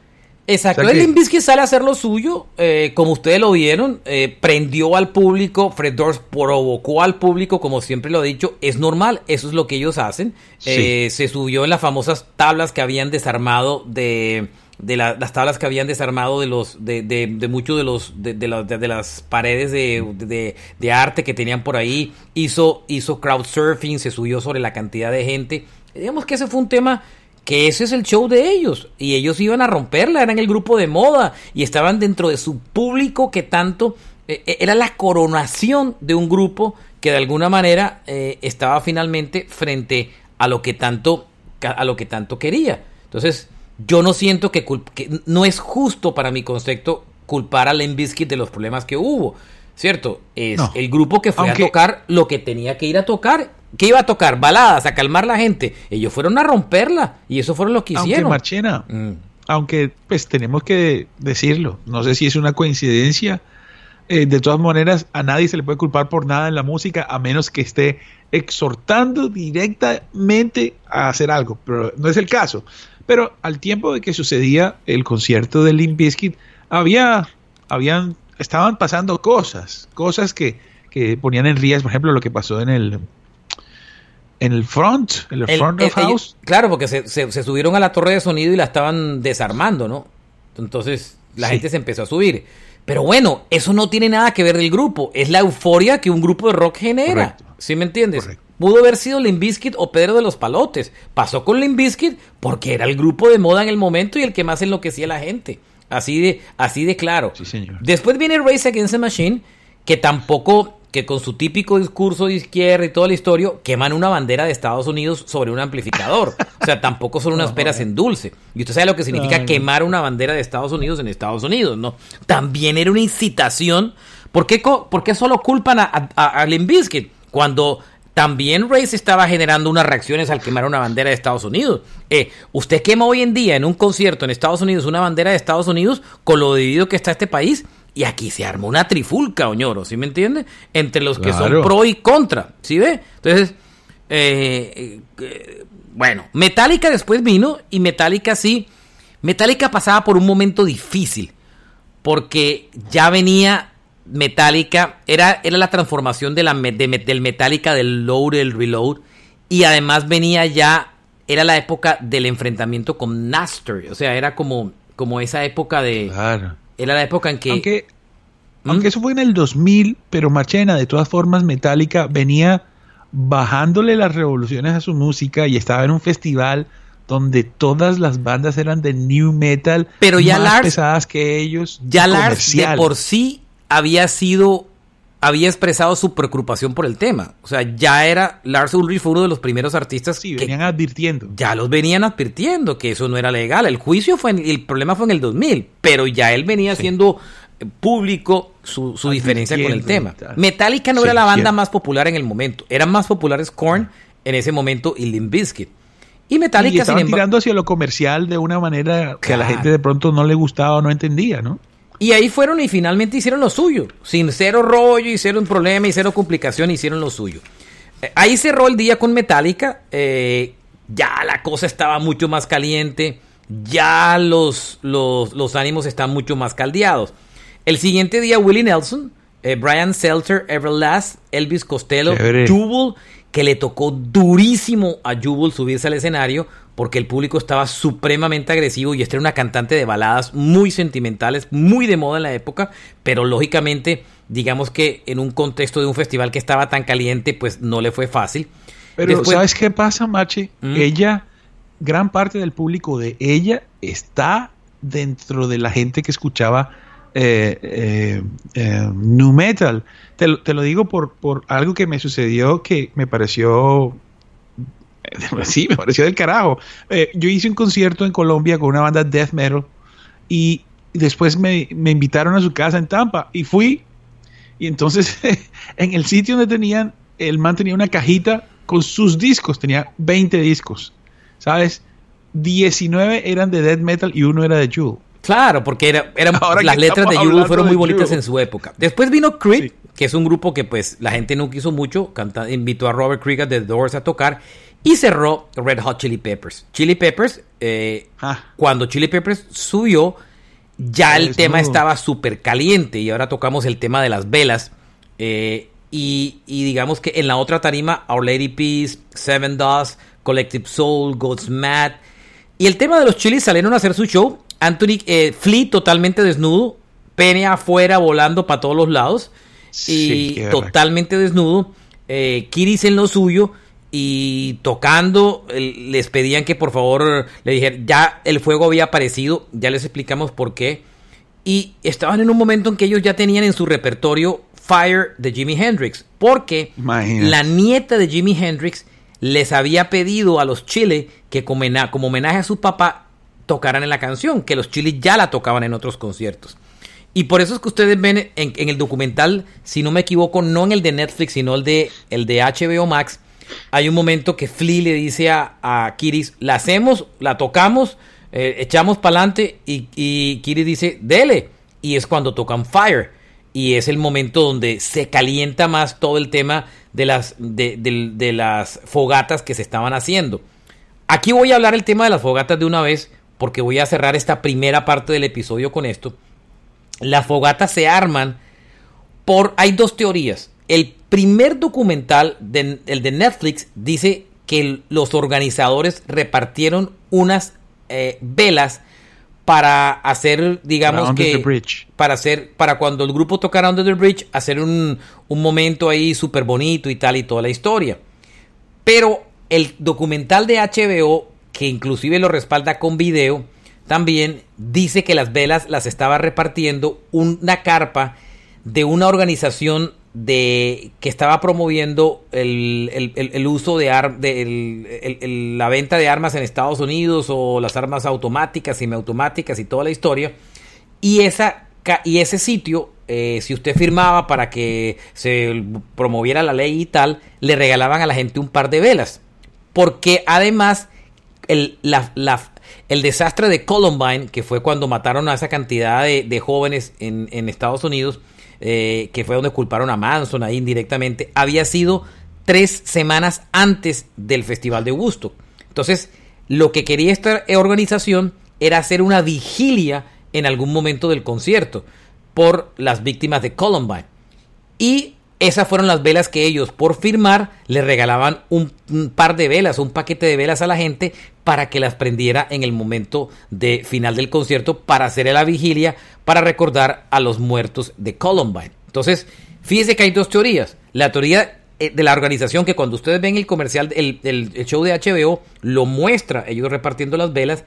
Exacto, el que... sale a hacer lo suyo, eh, como ustedes lo vieron, eh, prendió al público, Fred Durst provocó al público, como siempre lo he dicho, es normal, eso es lo que ellos hacen. Eh, se subió en las famosas tablas que habían desarmado de, de las tablas que habían desarmado de los de, de, de muchos de los de, de, las paredes de, de, arte que tenían por ahí hizo hizo crowdsurfing se subió sobre la cantidad de gente. Digamos que ese fue un tema que ese es el show de ellos y ellos iban a romperla eran el grupo de moda y estaban dentro de su público que tanto eh, eh, era la coronación de un grupo que de alguna manera eh, estaba finalmente frente a lo que tanto a lo que tanto quería. Entonces yo no siento que, no es justo para mi concepto culpar a Len de los problemas que hubo, ¿cierto? Es el grupo que fue a tocar lo que tenía que ir a tocar. ¿Qué iba a tocar? Baladas, a calmar la gente. Ellos fueron a romperla y eso fueron lo que hicieron. Aunque Marchena, mm. aunque pues tenemos que decirlo, no sé si es una coincidencia. Eh, de todas maneras, a nadie se le puede culpar por nada en la música a menos que esté exhortando directamente a hacer algo, pero no es el caso. Pero al tiempo de que sucedía el concierto de Limp Bizkit, había, habían, estaban pasando cosas, cosas que, que ponían en riesgo, por ejemplo, lo que pasó en el en el front, en el, front of house. claro, porque se, se, subieron a la torre de sonido y la estaban desarmando, ¿no? Entonces la gente se empezó a subir. Pero bueno, eso no tiene nada que ver del grupo. Es la euforia que un grupo de rock genera. ¿Sí me entiendes? Pudo haber sido Limp o Pedro de los Palotes. Pasó con Limp porque era el grupo de moda en el momento y el que más enloquecía a la gente. Así de, así de claro. Sí, señor. Después viene Race Against the Machine, que tampoco que con su típico discurso de izquierda y toda la historia queman una bandera de Estados Unidos sobre un amplificador. O sea, tampoco son unas peras en dulce. Y usted sabe lo que significa quemar una bandera de Estados Unidos en Estados Unidos, ¿no? También era una incitación. ¿Por qué, por qué solo culpan a, a, a cuando también Race estaba generando unas reacciones al quemar una bandera de Estados Unidos. Eh, usted quema hoy en día en un concierto en Estados Unidos una bandera de Estados Unidos con lo dividido que está este país y aquí se armó una trifulca, Oñoro, ¿sí me entiende? Entre los que son pro y contra, ¿sí ve? Entonces, eh, eh, bueno, Metallica después vino y Metallica sí, Metallica pasaba por un momento difícil porque ya venía Metallica, era, era la transformación de la, del Metallica del load, el reload y además venía ya, era la época del enfrentamiento con Naster, o sea, era como, como esa época de... Claro era la época en que... Aunque, ¿Mm? aunque eso fue en el 2000, pero Machena, de todas formas, Metallica venía bajándole las revoluciones a su música y estaba en un festival donde todas las bandas eran de new metal pero ya más pesadas que ellos. Ya Lars de por sí había sido había expresado su preocupación por el tema. O sea, ya era Lars Ulrich fue uno de los primeros artistas sí, venían advirtiendo. Ya los venían advirtiendo que eso no era legal. El juicio fue el problema fue en el 2000, pero ya él venía siendo público su, diferencia con el tema. Metallica no era la banda más popular en el momento, eran más populares Korn en ese momento y Limp Bizkit. Y Metallica y estaban tirando hacia lo comercial de una manera que a la gente de pronto no le gustaba o no entendía, ¿no? Y ahí fueron y finalmente hicieron lo suyo. Sin cero rollo, hicieron problema y cero complicación, hicieron lo suyo. Eh, ahí cerró el día con Metallica. Eh, ya la cosa estaba mucho más caliente. Ya los, los, ánimos están mucho más caldeados. El siguiente día, Willie Nelson, eh, Brian Seltzer, Everlast, Elvis Costello, Jubal, que le tocó durísimo a Jubal subirse al escenario porque el público estaba supremamente agresivo y esta era una cantante de baladas muy sentimentales, muy de moda en la época, pero lógicamente, digamos que en un contexto de un festival que estaba tan caliente, pues no le fue fácil. Pero ¿sabes qué pasa, Machi? ¿Mm? Ella, gran parte del público de ella está dentro de la gente que escuchaba eh, eh, eh nu metal. Te, te, lo digo por, por algo que me sucedió que me pareció sí, me pareció del carajo. Eh, yo hice un concierto en Colombia con una banda death metal y después me, invitaron a su casa en Tampa y fui. Y entonces en el sitio donde tenían, el man tenía una cajita con sus discos, tenía 20 discos, ¿sabes? 19 eran de death metal y uno era de Jewel. Claro, porque era, las letras de Jewel fueron muy bonitas en su época. Después vino Creed, que es un grupo que pues la gente no quiso mucho, invitó a Robert Krieger de The Doors a tocar y cerró Red Hot Chili Peppers. Chili Peppers, eh, ah. cuando Chili Peppers subió, ya el tema estaba súper caliente y ahora tocamos el tema de las velas. Eh, y, digamos que en la otra tarima, Our Lady Peace, Seven Dust, Collective Soul, God's Mad. Y el tema de los chilis salieron a hacer su show. Anthony eh, Flea totalmente desnudo, pene afuera volando para todos los lados. y totalmente desnudo. Eh, Kiris en lo suyo y tocando les pedían que por favor le dijeran, ya el fuego había aparecido, ya les explicamos por qué. Y estaban en un momento en que ellos ya tenían en su repertorio Fire de Jimi Hendrix, porque la nieta de Jimi Hendrix les había pedido a los Chile que como, homenaje a su papá tocaran en la canción, que los Chile ya la tocaban en otros conciertos. Y por eso es que ustedes ven en, el documental, si no me equivoco, no en el de Netflix, sino el de, el de HBO Max, hay un momento que Flea le dice a, a Kiris, la hacemos, la tocamos, eh, echamos para adelante y, y Kiris dice, dele. Y es cuando tocan Fire. Y es el momento donde se calienta más todo el tema de las, de, las fogatas que se estaban haciendo. Aquí voy a hablar el tema de las fogatas de una vez porque voy a cerrar esta primera parte del episodio con esto. Las fogatas se arman por... Hay dos teorías. El primer documental, el de Netflix, dice que los organizadores repartieron unas eh, velas para hacer, digamos que, para hacer, para cuando el grupo tocara Under the Bridge, hacer un, un momento ahí súper bonito y tal y toda la historia. Pero el documental de HBO, que inclusive lo respalda con video, también dice que las velas las estaba repartiendo una carpa de una organización de que estaba promoviendo el, uso de, la venta de armas en Estados Unidos o las armas automáticas, semiautomáticas y toda la historia. Y, esa, y ese sitio, eh, si usted firmaba para que se promoviera la ley y tal, le regalaban a la gente un par de velas. Porque además el, el desastre de Columbine, que fue cuando mataron a esa cantidad de, jóvenes en, en Estados Unidos, eh, que fue donde culparon a Manson ahí indirectamente, había sido tres semanas antes del Festival de Augusto. Entonces, lo que quería esta organización era hacer una vigilia en algún momento del concierto por las víctimas de Columbine. Y esas fueron las velas que ellos, por firmar, le regalaban un, par de velas, un paquete de velas a la gente para que las prendiera en el momento de final del concierto para hacer la vigilia, para recordar a los muertos de Columbine. Entonces, fíjese que hay dos teorías. La teoría eh, de la organización que cuando ustedes ven el comercial, el, show de HBO, lo muestra ellos repartiendo las velas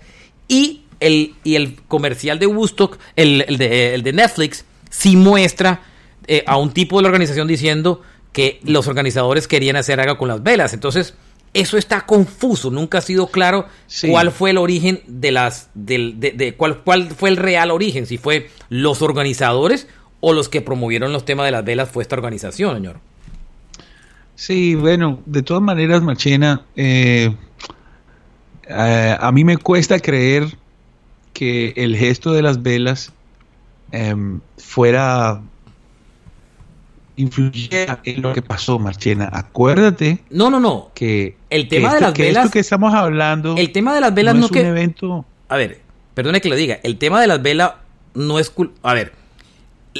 y el, y el comercial de Woodstock, el, de, el de Netflix, sí muestra eh, a un tipo de la organización diciendo que los organizadores querían hacer algo con las velas. Entonces, eso está confuso, nunca ha sido claro cuál fue el origen de las, del, de, cuál, cuál fue el real origen, si fue los organizadores o los que promovieron los temas de las velas fue esta organización, señor. Sí, bueno, de todas maneras, Machena, eh, eh, a mí me cuesta creer que el gesto de las velas em, fuera influyera en lo que pasó, Marchena. Acuérdate. No, no, no. Que el tema de las velas. que estamos hablando. El tema de las velas no, es un evento. A ver, perdone que lo diga. El tema de las velas no es. A ver.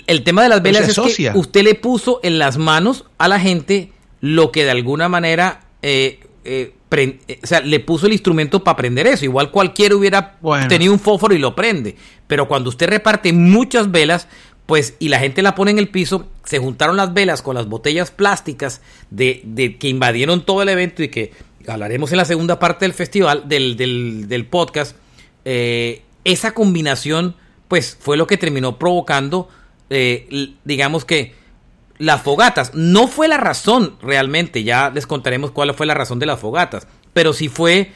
El tema de las velas es que usted le puso en las manos a la gente lo que de alguna manera. Eh, eh, eh, o sea, le puso el instrumento para prender eso. Igual cualquiera hubiera tenido un fósforo y lo prende. Pero cuando usted reparte muchas velas, pues y la gente la pone en el piso, se juntaron las velas con las botellas plásticas de, de que invadieron todo el evento y que hablaremos en la segunda parte del festival, del, del, podcast, eh, esa combinación pues fue lo que terminó provocando, eh, digamos que las fogatas. No fue la razón realmente, ya les contaremos cuál fue la razón de las fogatas, pero sí fue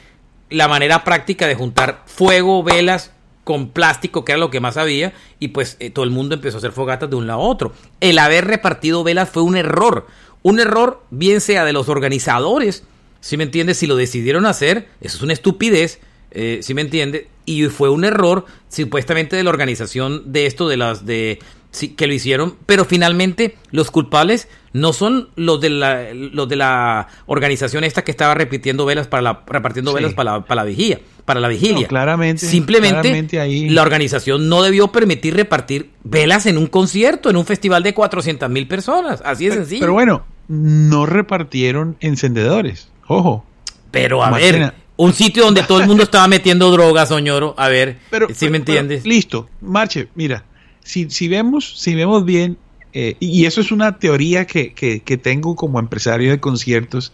la manera práctica de juntar fuego, velas con plástico, que era lo que más había, y pues eh, todo el mundo empezó a hacer fogatas de un lado a otro. El haber repartido velas fue un error. Un error, bien sea de los organizadores, si me entiendes, si lo decidieron hacer, eso es una estupidez, eh, si me entiende, y fue un error supuestamente de la organización de esto, de las de que lo hicieron, pero finalmente los culpables no son los de la, los de la organización esta que estaba repitiendo velas para la, repartiendo velas para la, para la vigilia, para la vigilia. claramente. Simplemente ahí... la organización no debió permitir repartir velas en un concierto, en un festival de 400 mil personas. Así de sencillo. Pero bueno, no repartieron encendedores. Ojo. Pero a ver, un sitio donde todo el mundo estaba metiendo drogas, soñoro. A ver, si me entiendes. listo, marche, mira si, vemos, si vemos bien, eh, y eso es una teoría que, tengo como empresario de conciertos,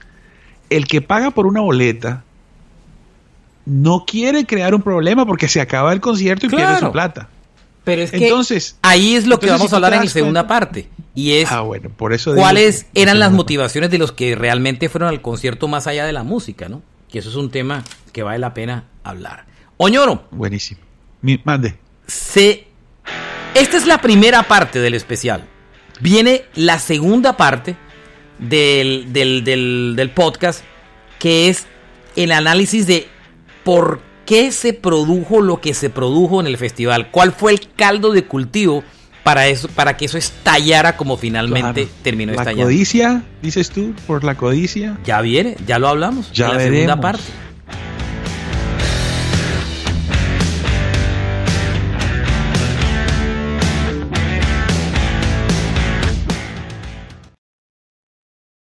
el que paga por una boleta no quiere crear un problema porque se acaba el concierto y pierde su plata. Pero es que entonces, ahí es lo que vamos a hablar en la segunda parte. Y es ah, bueno, por eso cuáles eran las motivaciones de los que realmente fueron al concierto más allá de la música, ¿no? Que eso es un tema que vale la pena hablar. Oñoro. Buenísimo. mande. Se esta es la primera parte del especial. Viene la segunda parte del, del, podcast, que es el análisis de por qué se produjo lo que se produjo en el festival. ¿Cuál fue el caldo de cultivo para, eso, para que eso estallara como finalmente terminó estallando? ¿La codicia, dices tú, por la codicia? Ya viene, ya lo hablamos. Ya en la segunda parte.